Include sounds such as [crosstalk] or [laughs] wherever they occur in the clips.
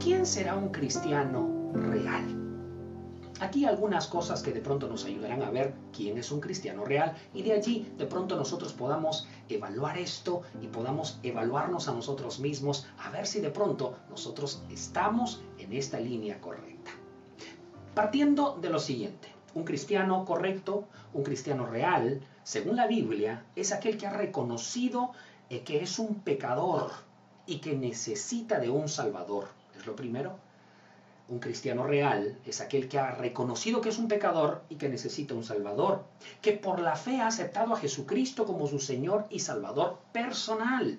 ¿Quién será un cristiano real? Aquí algunas cosas que de pronto nos ayudarán a ver quién es un cristiano real y de allí de pronto nosotros podamos evaluar esto y podamos evaluarnos a nosotros mismos a ver si de pronto nosotros estamos en esta línea correcta. Partiendo de lo siguiente, un cristiano correcto, un cristiano real, según la Biblia, es aquel que ha reconocido eh, que es un pecador y que necesita de un salvador. Es lo primero. Un cristiano real es aquel que ha reconocido que es un pecador y que necesita un Salvador, que por la fe ha aceptado a Jesucristo como su Señor y Salvador personal.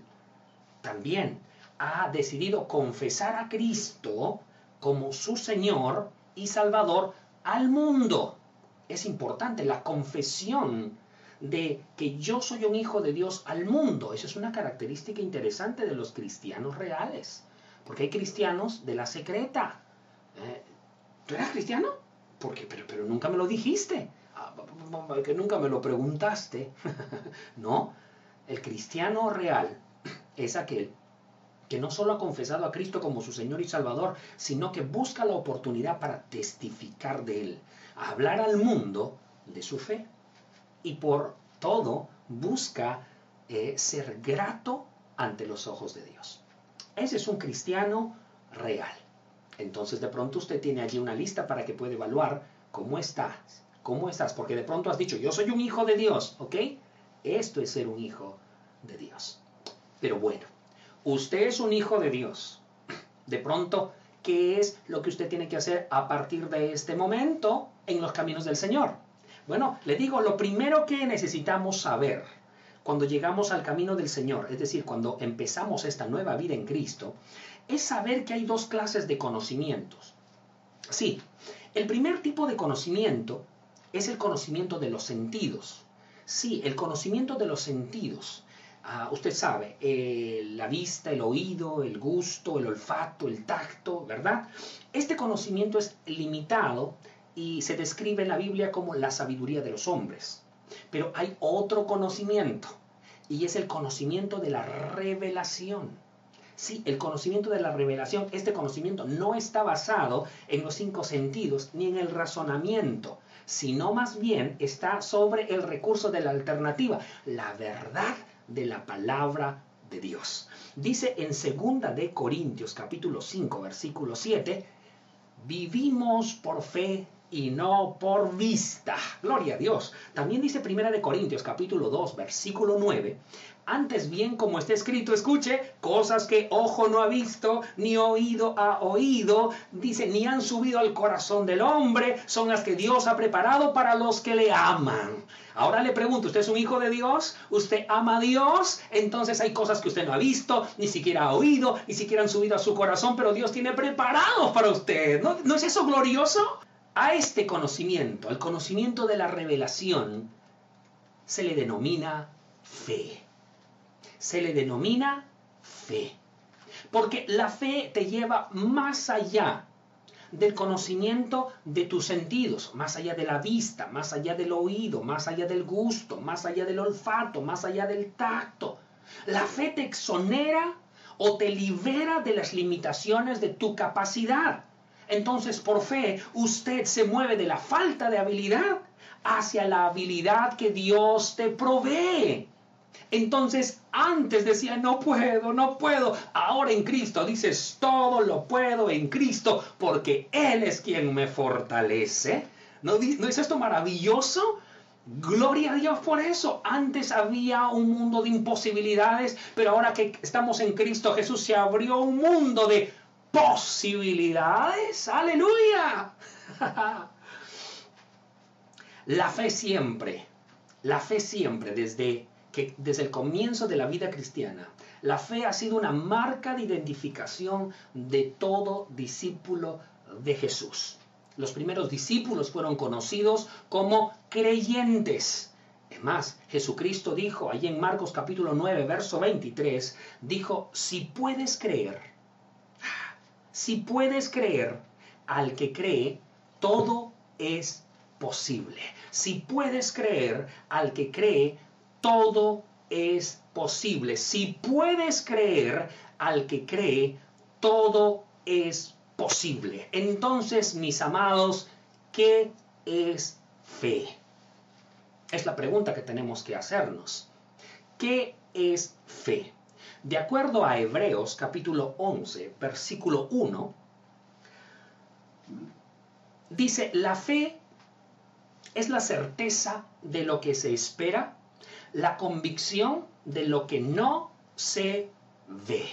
También ha decidido confesar a Cristo como su Señor y Salvador al mundo. Es importante la confesión de que yo soy un hijo de Dios al mundo. Esa es una característica interesante de los cristianos reales. Porque hay cristianos de la secreta eh, ¿Tú eras cristiano? Porque, pero, pero nunca me lo dijiste. Ah, que nunca me lo preguntaste. [laughs] no, el cristiano real es aquel que no solo ha confesado a Cristo como su Señor y Salvador, sino que busca la oportunidad para testificar de Él, hablar al mundo de su fe. Y por todo busca eh, ser grato ante los ojos de Dios. Ese es un cristiano real. Entonces de pronto usted tiene allí una lista para que pueda evaluar cómo estás, cómo estás, porque de pronto has dicho, yo soy un hijo de Dios, ¿ok? Esto es ser un hijo de Dios. Pero bueno, usted es un hijo de Dios. De pronto, ¿qué es lo que usted tiene que hacer a partir de este momento en los caminos del Señor? Bueno, le digo, lo primero que necesitamos saber cuando llegamos al camino del Señor, es decir, cuando empezamos esta nueva vida en Cristo, es saber que hay dos clases de conocimientos. Sí, el primer tipo de conocimiento es el conocimiento de los sentidos. Sí, el conocimiento de los sentidos. Ah, usted sabe, eh, la vista, el oído, el gusto, el olfato, el tacto, ¿verdad? Este conocimiento es limitado y se describe en la Biblia como la sabiduría de los hombres. Pero hay otro conocimiento y es el conocimiento de la revelación. Sí, el conocimiento de la revelación, este conocimiento no está basado en los cinco sentidos ni en el razonamiento, sino más bien está sobre el recurso de la alternativa, la verdad de la palabra de Dios. Dice en segunda de Corintios capítulo 5 versículo 7, vivimos por fe y no por vista. Gloria a Dios. También dice Primera de Corintios capítulo 2 versículo 9, antes bien, como está escrito, escuche, cosas que ojo no ha visto, ni oído ha oído, dice, ni han subido al corazón del hombre, son las que Dios ha preparado para los que le aman. Ahora le pregunto, ¿usted es un hijo de Dios? ¿Usted ama a Dios? Entonces hay cosas que usted no ha visto, ni siquiera ha oído, ni siquiera han subido a su corazón, pero Dios tiene preparado para usted. ¿No, ¿No es eso glorioso? A este conocimiento, al conocimiento de la revelación, se le denomina fe se le denomina fe. Porque la fe te lleva más allá del conocimiento de tus sentidos, más allá de la vista, más allá del oído, más allá del gusto, más allá del olfato, más allá del tacto. La fe te exonera o te libera de las limitaciones de tu capacidad. Entonces, por fe, usted se mueve de la falta de habilidad hacia la habilidad que Dios te provee. Entonces, antes decía, no puedo, no puedo. Ahora en Cristo dices, todo lo puedo en Cristo porque Él es quien me fortalece. ¿No, ¿No es esto maravilloso? Gloria a Dios por eso. Antes había un mundo de imposibilidades, pero ahora que estamos en Cristo Jesús se abrió un mundo de posibilidades. Aleluya. [laughs] la fe siempre, la fe siempre desde que desde el comienzo de la vida cristiana, la fe ha sido una marca de identificación de todo discípulo de Jesús. Los primeros discípulos fueron conocidos como creyentes. Es más, Jesucristo dijo, allí en Marcos capítulo 9, verso 23, dijo, si puedes creer, si puedes creer, al que cree, todo es posible. Si puedes creer al que cree, todo es posible. Si puedes creer al que cree, todo es posible. Entonces, mis amados, ¿qué es fe? Es la pregunta que tenemos que hacernos. ¿Qué es fe? De acuerdo a Hebreos capítulo 11, versículo 1, dice, la fe es la certeza de lo que se espera, la convicción de lo que no se ve.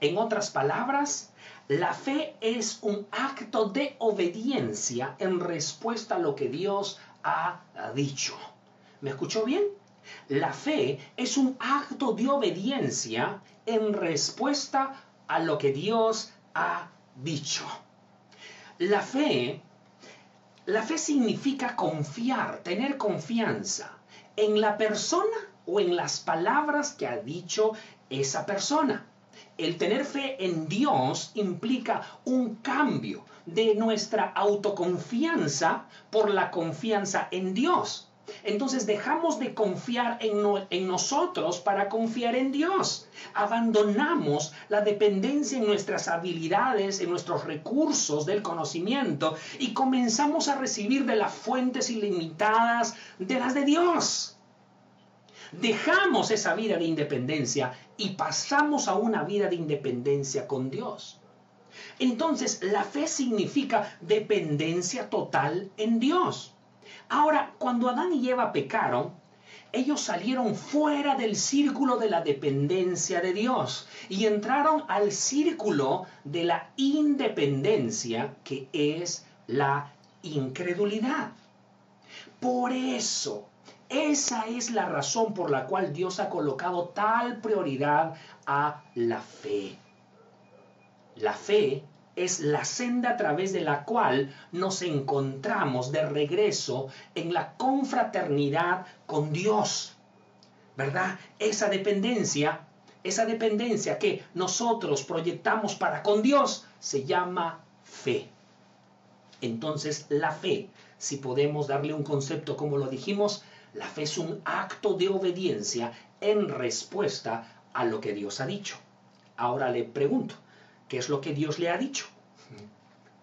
En otras palabras, la fe es un acto de obediencia en respuesta a lo que Dios ha dicho. ¿Me escuchó bien? La fe es un acto de obediencia en respuesta a lo que Dios ha dicho. La fe, la fe significa confiar, tener confianza en la persona o en las palabras que ha dicho esa persona. El tener fe en Dios implica un cambio de nuestra autoconfianza por la confianza en Dios. Entonces dejamos de confiar en, nosotros para confiar en Dios. Abandonamos la dependencia en nuestras habilidades, en nuestros recursos del conocimiento y comenzamos a recibir de las fuentes ilimitadas de las de Dios. Dejamos esa vida de independencia y pasamos a una vida de independencia con Dios. Entonces, la fe significa dependencia total en Dios. Ahora, cuando Adán y Eva pecaron, ellos salieron fuera del círculo de la dependencia de Dios y entraron al círculo de la independencia que es la incredulidad. Por eso, esa es la razón por la cual Dios ha colocado tal prioridad a la fe. La fe es la senda a través de la cual nos encontramos de regreso en la confraternidad con Dios. ¿Verdad? Esa dependencia, esa dependencia que nosotros proyectamos para con Dios se llama fe. Entonces la fe, si podemos darle un concepto como lo dijimos, la fe es un acto de obediencia en respuesta a lo que Dios ha dicho. Ahora le pregunto, qué es lo que Dios le ha dicho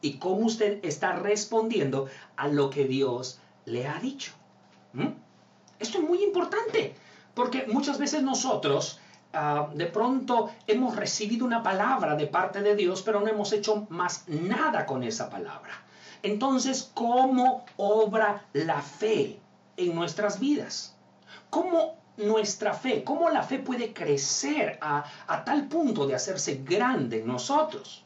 y cómo usted está respondiendo a lo que Dios le ha dicho. ¿Mm? Esto es muy importante, porque muchas veces nosotros ah, de pronto hemos recibido una palabra de parte de Dios, pero no hemos hecho más nada con esa palabra. Entonces, ¿cómo obra la fe en nuestras vidas? ¿Cómo nuestra fe, cómo la fe puede crecer a, tal punto de hacerse grande en nosotros.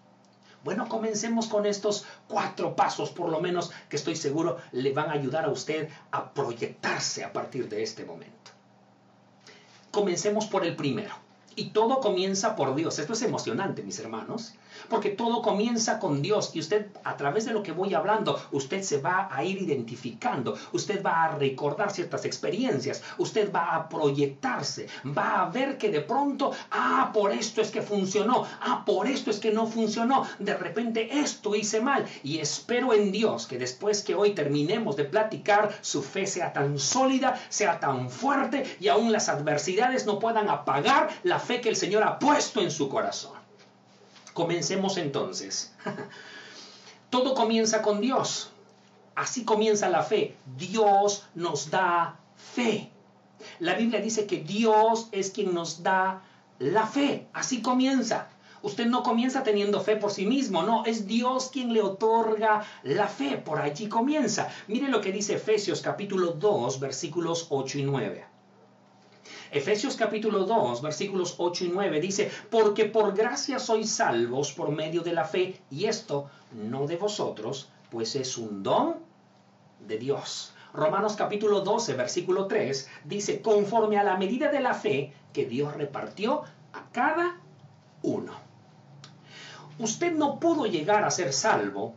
Bueno, comencemos con estos cuatro pasos, por lo menos, que estoy seguro le van a ayudar a usted a proyectarse a partir de este momento. Comencemos por el primero. Y todo comienza por Dios. Esto es emocionante, mis hermanos, porque todo comienza con Dios y usted, a través de lo que voy hablando, usted se va a ir identificando, usted va a recordar ciertas experiencias, usted va a proyectarse, va a ver que de pronto, ah, por esto es que funcionó, ah, por esto es que no funcionó, de repente esto hice mal y espero en Dios que después que hoy terminemos de platicar, su fe sea tan sólida, sea tan fuerte y aún las adversidades no puedan apagar la fe que el Señor ha puesto en su corazón. Comencemos entonces. [laughs] Todo comienza con Dios. Así comienza la fe. Dios nos da fe. La Biblia dice que Dios es quien nos da la fe. Así comienza. Usted no comienza teniendo fe por sí mismo, no, es Dios quien le otorga la fe. Por allí comienza. Mire lo que dice Efesios capítulo 2, versículos 8 y 9. Efesios capítulo 2, versículos 8 y 9 dice, porque por gracia sois salvos por medio de la fe, y esto no de vosotros, pues es un don de Dios. Romanos capítulo 12, versículo 3 dice, conforme a la medida de la fe que Dios repartió a cada uno. Usted no pudo llegar a ser salvo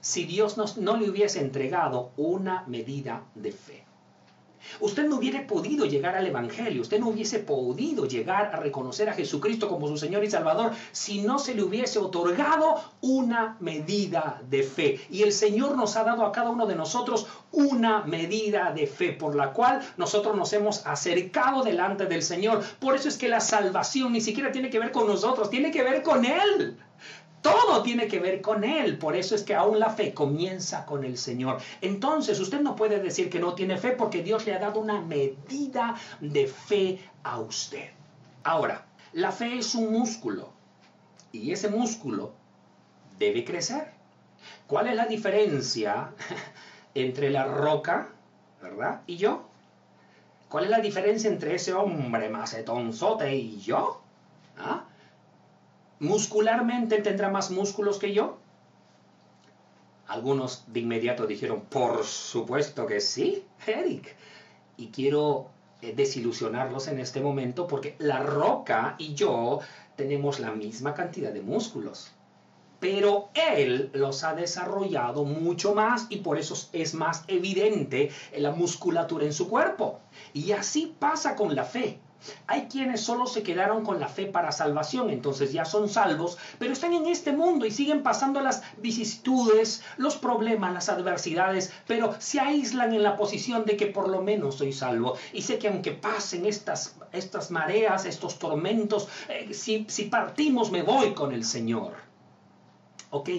si Dios no le hubiese entregado una medida de fe. Usted no hubiera podido llegar al Evangelio, usted no hubiese podido llegar a reconocer a Jesucristo como su Señor y Salvador si no se le hubiese otorgado una medida de fe. Y el Señor nos ha dado a cada uno de nosotros una medida de fe por la cual nosotros nos hemos acercado delante del Señor. Por eso es que la salvación ni siquiera tiene que ver con nosotros, tiene que ver con Él. Todo tiene que ver con Él. Por eso es que aún la fe comienza con el Señor. Entonces usted no puede decir que no tiene fe porque Dios le ha dado una medida de fe a usted. Ahora, la fe es un músculo y ese músculo debe crecer. ¿Cuál es la diferencia [laughs] entre la roca, verdad, y yo? ¿Cuál es la diferencia entre ese hombre macetonzote y yo? ¿Ah? Muscularmente tendrá más músculos que yo? Algunos de inmediato dijeron, por supuesto que sí, Eric. Y quiero eh, desilusionarlos en este momento porque la roca y yo tenemos la misma cantidad de músculos. Pero él los ha desarrollado mucho más y por eso es más evidente la musculatura en su cuerpo. Y así pasa con la fe. Hay quienes solo se quedaron con la fe para salvación, entonces ya son salvos, pero están en este mundo y siguen pasando las vicisitudes, los problemas, las adversidades, pero se aíslan en la posición de que por lo menos soy salvo. Y sé que aunque pasen estas, estas mareas, estos tormentos, eh, si, si partimos me voy con el Señor. Ok,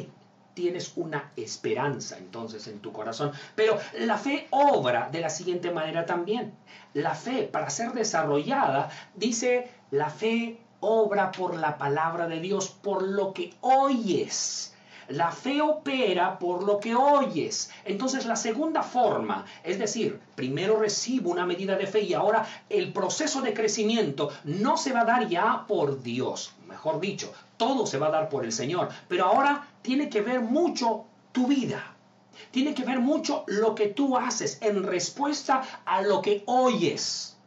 tienes una esperanza entonces en tu corazón. Pero la fe obra de la siguiente manera también. La fe, para ser desarrollada, dice, la fe obra por la palabra de Dios, por lo que oyes. La fe opera por lo que oyes. Entonces la segunda forma, es decir, primero recibo una medida de fe y ahora el proceso de crecimiento no se va a dar ya por Dios, mejor dicho, todo se va a dar por el Señor. Pero ahora tiene que ver mucho tu vida. Tiene que ver mucho lo que tú haces en respuesta a lo que oyes.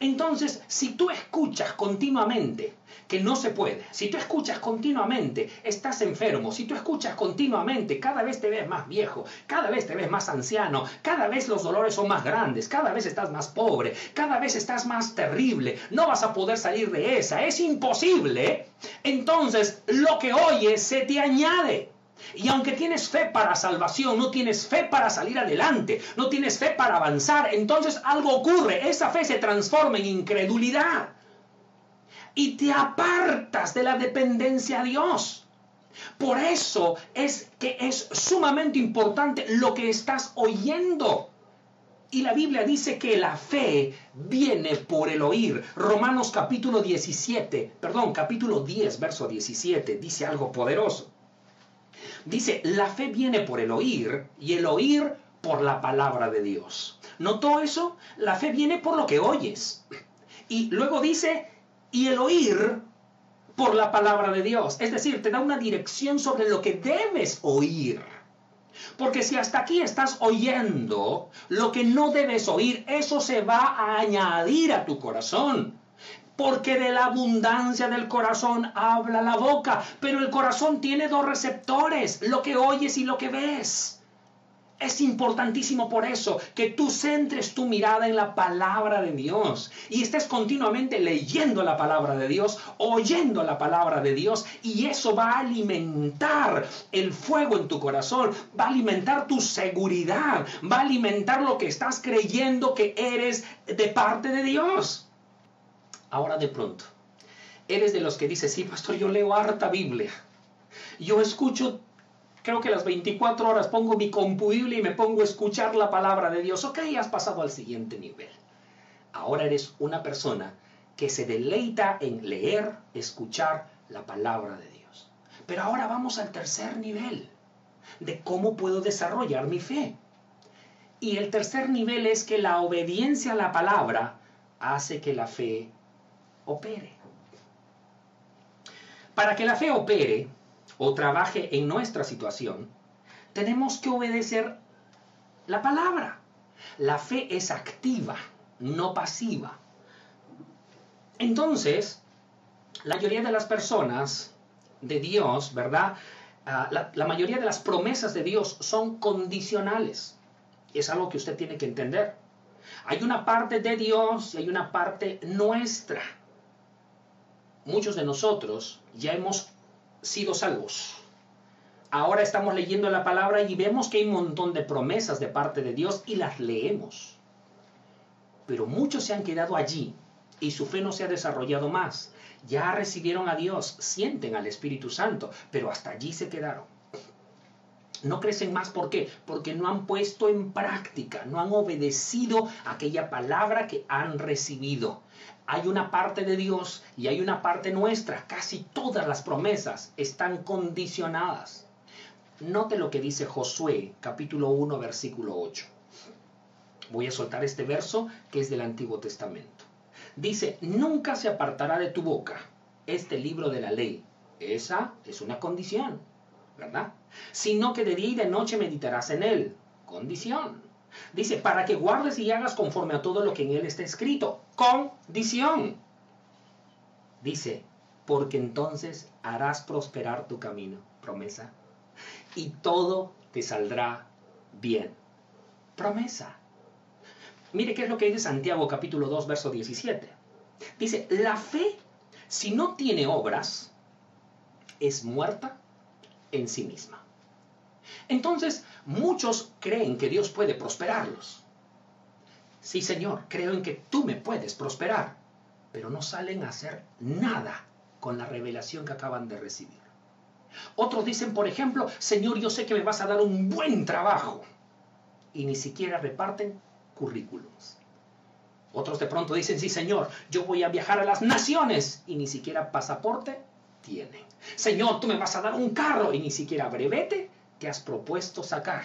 Entonces, si tú escuchas continuamente que no se puede, si tú escuchas continuamente, estás enfermo, si tú escuchas continuamente, cada vez te ves más viejo, cada vez te ves más anciano, cada vez los dolores son más grandes, cada vez estás más pobre, cada vez estás más terrible, no vas a poder salir de esa, es imposible, entonces lo que oyes se te añade. Y aunque tienes fe para salvación, no tienes fe para salir adelante, no tienes fe para avanzar, entonces algo ocurre, esa fe se transforma en incredulidad. Y te apartas de la dependencia a Dios. Por eso es que es sumamente importante lo que estás oyendo. Y la Biblia dice que la fe viene por el oír. Romanos capítulo 17, perdón, capítulo 10, verso 17, dice algo poderoso. Dice, la fe viene por el oír y el oír por la palabra de Dios. ¿Notó eso? La fe viene por lo que oyes. Y luego dice, y el oír por la palabra de Dios. Es decir, te da una dirección sobre lo que debes oír. Porque si hasta aquí estás oyendo lo que no debes oír, eso se va a añadir a tu corazón porque de la abundancia del corazón habla la boca, pero el corazón tiene dos receptores, lo que oyes y lo que ves. Es importantísimo por eso que tú centres tu mirada en la palabra de Dios y estés continuamente leyendo la palabra de Dios, oyendo la palabra de Dios y eso va a alimentar el fuego en tu corazón, va a alimentar tu seguridad, va a alimentar lo que estás creyendo que eres de parte de Dios. Ahora de pronto, eres de los que dice, sí, pastor, yo leo harta Biblia. Yo escucho, creo que las 24 horas pongo mi compudible y me pongo a escuchar la palabra de Dios. Ok, has pasado al siguiente nivel. Ahora eres una persona que se deleita en leer, escuchar la palabra de Dios. Pero ahora vamos al tercer nivel de cómo puedo desarrollar mi fe. Y el tercer nivel es que la obediencia a la palabra hace que la fe opere. Para que la fe opere o trabaje en nuestra situación, tenemos que obedecer la palabra. La fe es activa, no pasiva. Entonces, la mayoría de las personas de Dios, ¿verdad? Ah, la, la, mayoría de las promesas de Dios son condicionales. Es algo que usted tiene que entender. Hay una parte de Dios y hay una parte nuestra. Muchos de nosotros ya hemos sido salvos. Ahora estamos leyendo la palabra y vemos que hay un montón de promesas de parte de Dios y las leemos. Pero muchos se han quedado allí y su fe no se ha desarrollado más. Ya recibieron a Dios, sienten al Espíritu Santo, pero hasta allí se quedaron. No crecen más, ¿por qué? Porque no han puesto en práctica, no han obedecido aquella palabra que han recibido. Hay una parte de Dios y hay una parte nuestra. Casi todas las promesas están condicionadas. Note lo que dice Josué, capítulo 1, versículo 8. Voy a soltar este verso que es del Antiguo Testamento. Dice, nunca se apartará de tu boca este libro de la ley. Esa es una condición, ¿verdad? Sino que de día y de noche meditarás en él. Condición. Dice, para que guardes y hagas conforme a todo lo que en él está escrito. Condición. Dice, porque entonces harás prosperar tu camino. Promesa. Y todo te saldrá bien. Promesa. Mire qué es lo que dice Santiago capítulo 2, verso 17. Dice, la fe, si no tiene obras, es muerta en sí misma. Entonces, muchos creen que Dios puede prosperarlos. Sí, Señor, creo en que tú me puedes prosperar, pero no salen a hacer nada con la revelación que acaban de recibir. Otros dicen, por ejemplo, Señor, yo sé que me vas a dar un buen trabajo. Y ni siquiera reparten currículums. Otros de pronto dicen, sí, Señor, yo voy a viajar a las naciones. Y ni siquiera pasaporte tienen. Señor, tú me vas a dar un carro y ni siquiera brevete te has propuesto sacar.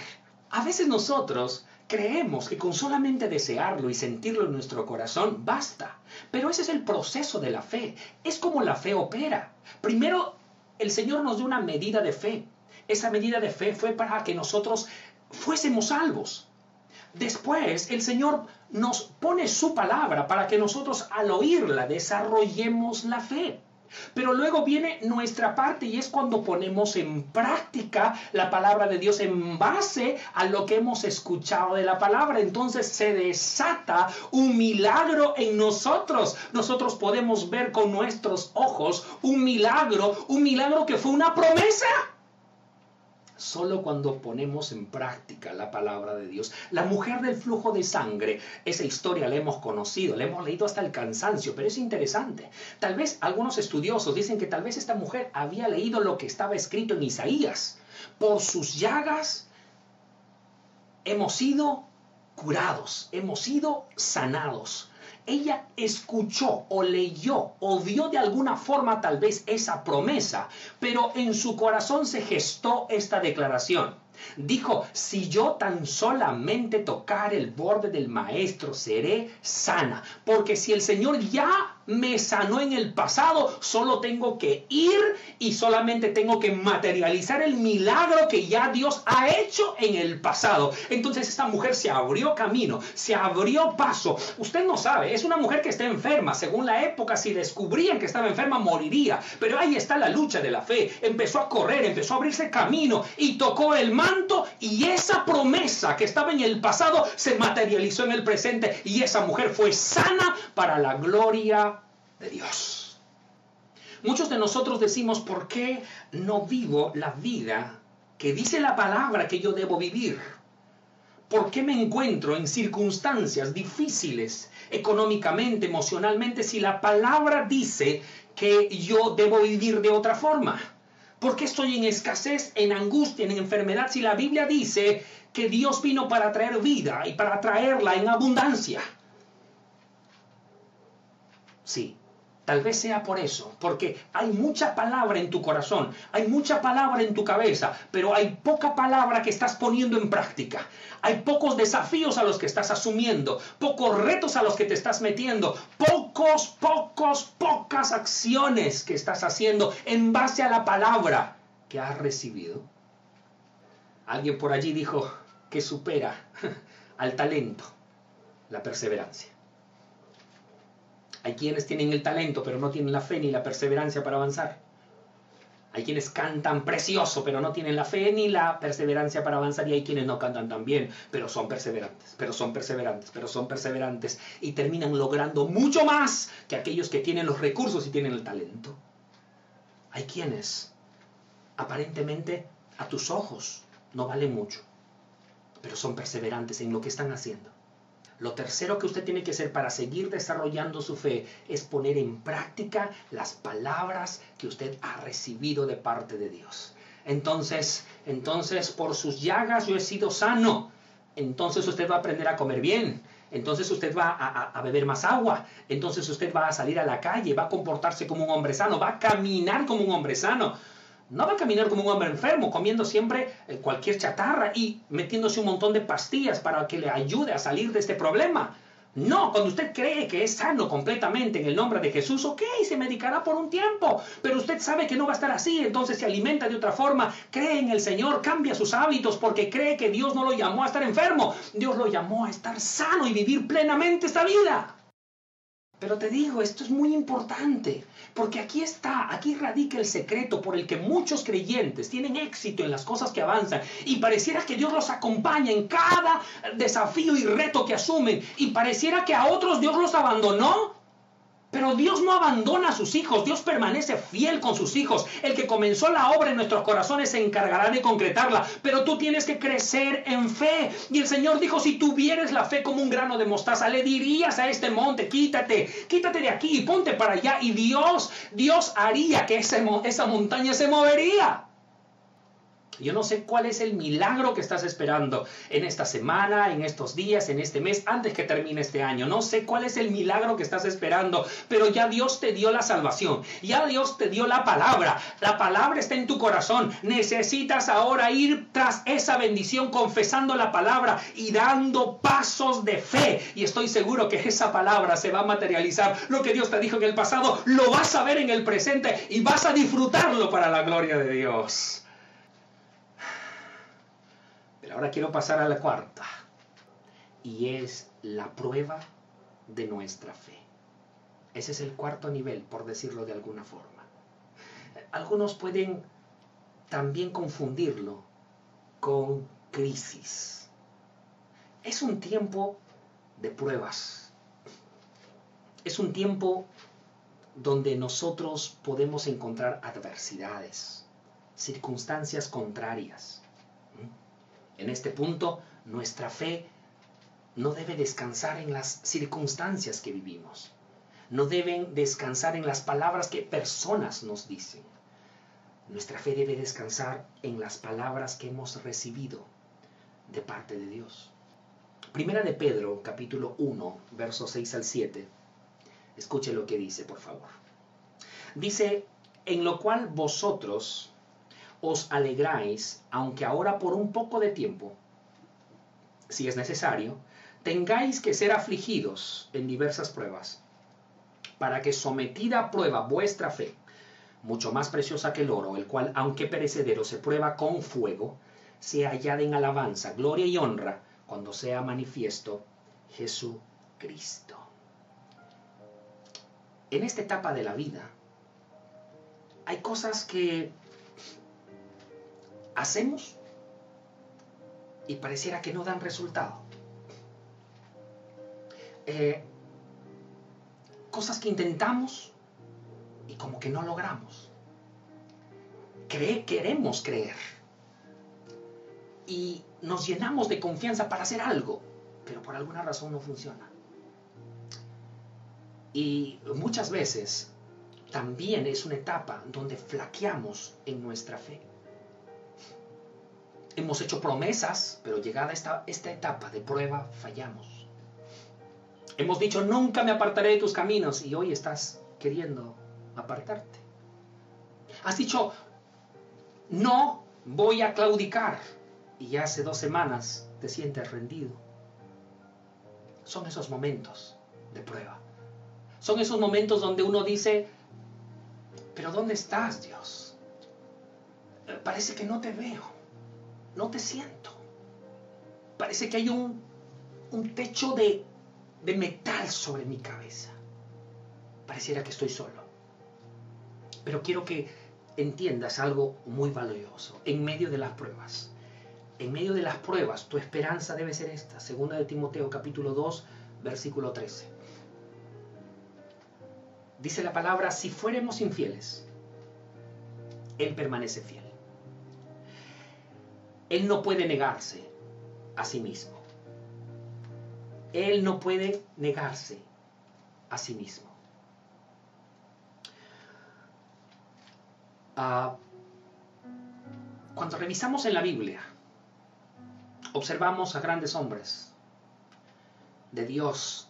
A veces nosotros creemos que con solamente desearlo y sentirlo en nuestro corazón basta. Pero ese es el proceso de la fe. Es como la fe opera. Primero, el Señor nos dio una medida de fe. Esa medida de fe fue para que nosotros fuésemos salvos. Después, el Señor nos pone su palabra para que nosotros al oírla desarrollemos la fe. Pero luego viene nuestra parte y es cuando ponemos en práctica la palabra de Dios en base a lo que hemos escuchado de la palabra. Entonces se desata un milagro en nosotros. Nosotros podemos ver con nuestros ojos un milagro, un milagro que fue una promesa solo cuando ponemos en práctica la palabra de Dios. La mujer del flujo de sangre, esa historia la hemos conocido, la hemos leído hasta el cansancio, pero es interesante. Tal vez algunos estudiosos dicen que tal vez esta mujer había leído lo que estaba escrito en Isaías. Por sus llagas hemos sido curados, hemos sido sanados ella escuchó o leyó o vio de alguna forma tal vez esa promesa, pero en su corazón se gestó esta declaración. Dijo, si yo tan solamente tocar el borde del maestro, seré sana. Porque si el Señor ya me sanó en el pasado, solo tengo que ir y solamente tengo que materializar el milagro que ya Dios ha hecho en el pasado. Entonces esta mujer se abrió camino, se abrió paso. Usted no sabe, es una mujer que está enferma. Según la época, si descubrían que estaba enferma, moriría. Pero ahí está la lucha de la fe. Empezó a correr, empezó a abrirse camino y tocó el manto y esa promesa que estaba en el pasado se materializó en el presente y esa mujer fue sana para la gloria de Dios. Muchos de nosotros decimos, ¿por qué no vivo la vida que dice la palabra que yo debo vivir? ¿Por qué me encuentro en circunstancias difíciles económicamente, emocionalmente, si la palabra dice que yo debo vivir de otra forma? ¿Por qué estoy en escasez, en angustia, en enfermedad, si la Biblia dice que Dios vino para traer vida y para traerla en abundancia? Sí, Tal vez sea por eso, porque hay mucha palabra en tu corazón, hay mucha palabra en tu cabeza, pero hay poca palabra que estás poniendo en práctica. Hay pocos desafíos a los que estás asumiendo, pocos retos a los que te estás metiendo, pocos, pocos, pocas acciones que estás haciendo en base a la palabra que has recibido. Alguien por allí dijo que supera [laughs] al talento la perseverancia. Hay quienes tienen el talento, pero no tienen la fe ni la perseverancia para avanzar. Hay quienes cantan precioso, pero no tienen la fe ni la perseverancia para avanzar. Y hay quienes no cantan tan bien, pero son perseverantes, pero son perseverantes, pero son perseverantes. Y terminan logrando mucho más que aquellos que tienen los recursos y tienen el talento. Hay quienes, aparentemente, a tus ojos, no valen mucho, pero son perseverantes en lo que están haciendo. Lo tercero que usted tiene que hacer para seguir desarrollando su fe es poner en práctica las palabras que usted ha recibido de parte de Dios. Entonces, entonces por sus llagas yo he sido sano. Entonces usted va a aprender a comer bien. Entonces usted va a, a, beber más agua. Entonces usted va a salir a la calle, va a comportarse como un hombre sano, va a caminar como un hombre sano. No va a caminar como un hombre enfermo, comiendo siempre eh, cualquier chatarra y metiéndose un montón de pastillas para que le ayude a salir de este problema. No, cuando usted cree que es sano completamente en el nombre de Jesús, ok, se medicará por un tiempo, pero usted sabe que no va a estar así, entonces se alimenta de otra forma, cree en el Señor, cambia sus hábitos porque cree que Dios no lo llamó a estar enfermo, Dios lo llamó a estar sano y vivir plenamente esta vida. Pero te digo, esto es muy importante, porque aquí está, aquí radica el secreto por el que muchos creyentes tienen éxito en las cosas que avanzan y pareciera que Dios los acompaña en cada desafío y reto que asumen y pareciera que a otros Dios los abandonó. Pero Dios no abandona a sus hijos, Dios permanece fiel con sus hijos. El que comenzó la obra en nuestros corazones se encargará de concretarla, pero tú tienes que crecer en fe. Y el Señor dijo, si tuvieres la fe como un grano de mostaza, le dirías a este monte, quítate, quítate de aquí y ponte para allá. Y Dios, Dios haría que esa montaña se movería. Yo no sé cuál es el milagro que estás esperando en esta semana, en estos días, en este mes, antes que termine este año. No sé cuál es el milagro que estás esperando, pero ya Dios te dio la salvación, ya Dios te dio la palabra. La palabra está en tu corazón. Necesitas ahora ir tras esa bendición confesando la palabra y dando pasos de fe. Y estoy seguro que esa palabra se va a materializar. Lo que Dios te dijo en el pasado, lo vas a ver en el presente y vas a disfrutarlo para la gloria de Dios. Ahora quiero pasar a la cuarta. Y es la prueba de nuestra fe. Ese es el cuarto nivel, por decirlo de alguna forma. Algunos pueden también confundirlo con crisis. Es un tiempo de pruebas. Es un tiempo donde nosotros podemos encontrar adversidades, circunstancias contrarias en este punto, nuestra fe no debe descansar en las circunstancias que vivimos. No deben descansar en las palabras que personas nos dicen. Nuestra fe debe descansar en las palabras que hemos recibido de parte de Dios. Primera de Pedro, capítulo 1, versos 6 al 7. Escuche lo que dice, por favor. Dice, en lo cual vosotros, os alegráis, aunque ahora por un poco de tiempo, si es necesario, tengáis que ser afligidos en diversas pruebas, para que sometida a prueba vuestra fe, mucho más preciosa que el oro, el cual, aunque perecedero, se prueba con fuego, sea hallada en alabanza, gloria y honra, cuando sea manifiesto Jesucristo. En esta etapa de la vida, hay cosas que hacemos y pareciera que no dan resultado. Eh, cosas que intentamos y como que no logramos. queremos creer y nos llenamos de confianza para hacer algo, pero por alguna razón no funciona. Y muchas veces también es una etapa donde flaqueamos en nuestra fe. Hemos hecho promesas, pero llegada esta, esta etapa de prueba, fallamos. Hemos dicho, nunca me apartaré de tus caminos y hoy estás queriendo apartarte. Has dicho, no voy a claudicar y hace dos semanas te sientes rendido. Son esos momentos de prueba. Son esos momentos donde uno dice, pero ¿dónde estás, Dios? Parece que no te veo no te siento. Parece que hay un, techo de, de metal sobre mi cabeza. Pareciera que estoy solo. Pero quiero que entiendas algo muy valioso en medio de las pruebas. En medio de las pruebas, tu esperanza debe ser esta. Segunda de Timoteo capítulo 2, versículo 13. Dice la palabra, si fuéramos infieles, Él permanece fiel. Él no puede negarse a sí mismo. Él no puede negarse a sí mismo. Ah, cuando revisamos en la Biblia, observamos a grandes hombres de Dios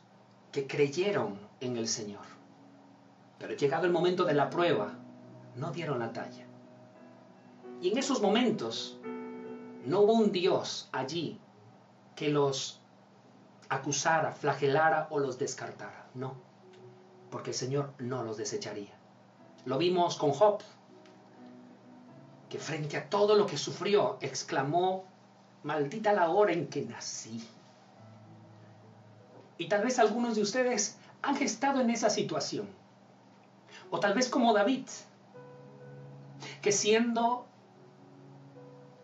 que creyeron en el Señor. Pero llegado el momento de la prueba, no dieron la talla. Y en esos momentos no hubo un Dios allí que los acusara, flagelara o los descartara. No, porque el Señor no los desecharía. Lo vimos con Job, que frente a todo lo que sufrió, exclamó, maldita la hora en que nací. Y tal vez algunos de ustedes han estado en esa situación. O tal vez como David, que siendo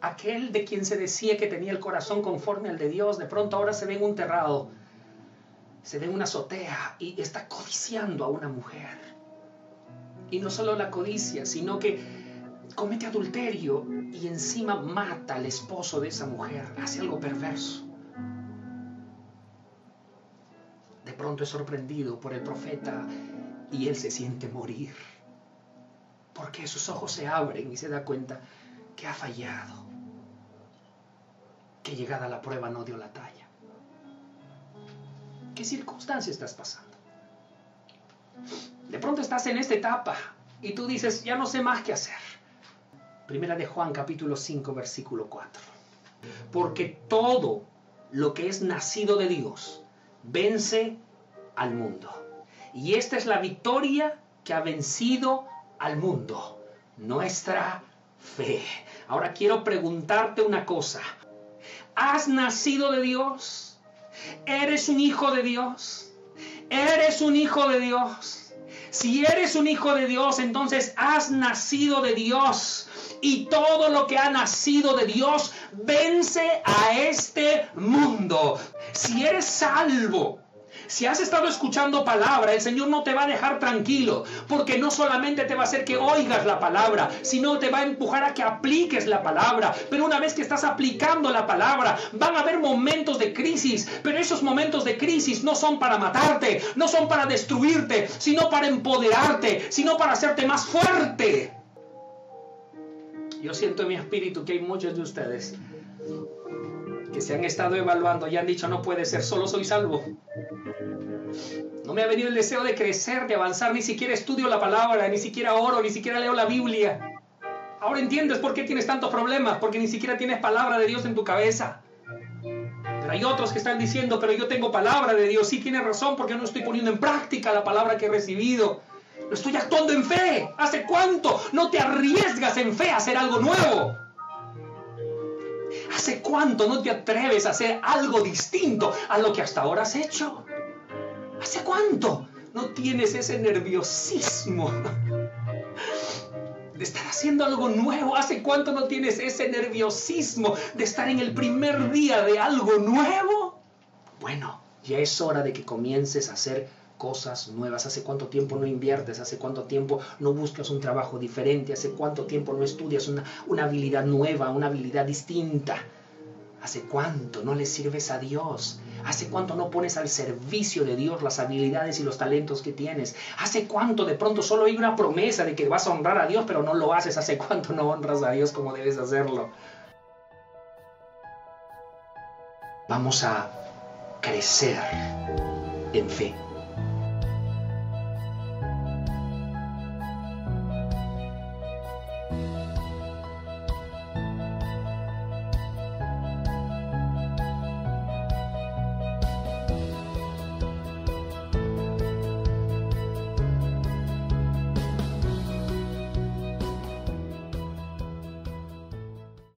aquel de quien se decía que tenía el corazón conforme al de Dios, de pronto ahora se ve en un terrado, se ve en una azotea y está codiciando a una mujer. Y no solo la codicia, sino que comete adulterio y encima mata al esposo de esa mujer, hace algo perverso. De pronto es sorprendido por el profeta y él se siente morir, porque sus ojos se abren y se da cuenta que ha fallado que llegada la prueba no dio la talla. ¿Qué circunstancia estás pasando? De pronto estás en esta etapa y tú dices, ya no sé más qué hacer. Primera de Juan capítulo 5 versículo 4. Porque todo lo que es nacido de Dios vence al mundo. Y esta es la victoria que ha vencido al mundo, nuestra fe. Ahora quiero preguntarte una cosa has nacido de Dios. Eres un hijo de Dios. Eres un hijo de Dios. Si eres un hijo de Dios, entonces has nacido de Dios. Y todo lo que ha nacido de Dios vence a este mundo. Si eres salvo, si has estado escuchando palabra, el Señor no te va a dejar tranquilo, porque no solamente te va a hacer que oigas la palabra, sino te va a empujar a que apliques la palabra. Pero una vez que estás aplicando la palabra, van a haber momentos de crisis, pero esos momentos de crisis no son para matarte, no son para destruirte, sino para empoderarte, sino para hacerte más fuerte. Yo siento en mi espíritu que hay muchos de ustedes que se han estado evaluando y han dicho no puede ser, solo soy salvo. No me ha venido el deseo de crecer, de avanzar, ni siquiera estudio la palabra, ni siquiera oro, ni siquiera leo la Biblia. Ahora entiendes por qué tienes tantos problemas, porque ni siquiera tienes palabra de Dios en tu cabeza. Pero hay otros que están diciendo, pero yo tengo palabra de Dios. Sí, tienes razón, porque no estoy poniendo en práctica la palabra que he recibido. No estoy actuando en fe. ¿Hace cuánto no te arriesgas en fe a hacer algo nuevo? ¿Hace cuánto no te atreves a hacer algo distinto a lo que hasta ahora has hecho? ¿Hace cuánto no tienes ese nerviosismo de estar haciendo algo nuevo? ¿Hace cuánto no tienes ese nerviosismo de estar en el primer día de algo nuevo? Bueno, ya es hora de que comiences a hacer cosas nuevas. ¿Hace cuánto tiempo no inviertes? ¿Hace cuánto tiempo no buscas un trabajo diferente? ¿Hace cuánto tiempo no estudias una, una habilidad nueva, una habilidad distinta? ¿Hace cuánto no le sirves a Dios? ¿Hace cuánto no pones al servicio de Dios las habilidades y los talentos que tienes? ¿Hace cuánto de pronto solo hay una promesa de que vas a honrar a Dios, pero no lo haces? ¿Hace cuánto no honras a Dios como debes hacerlo? Vamos a crecer en fe.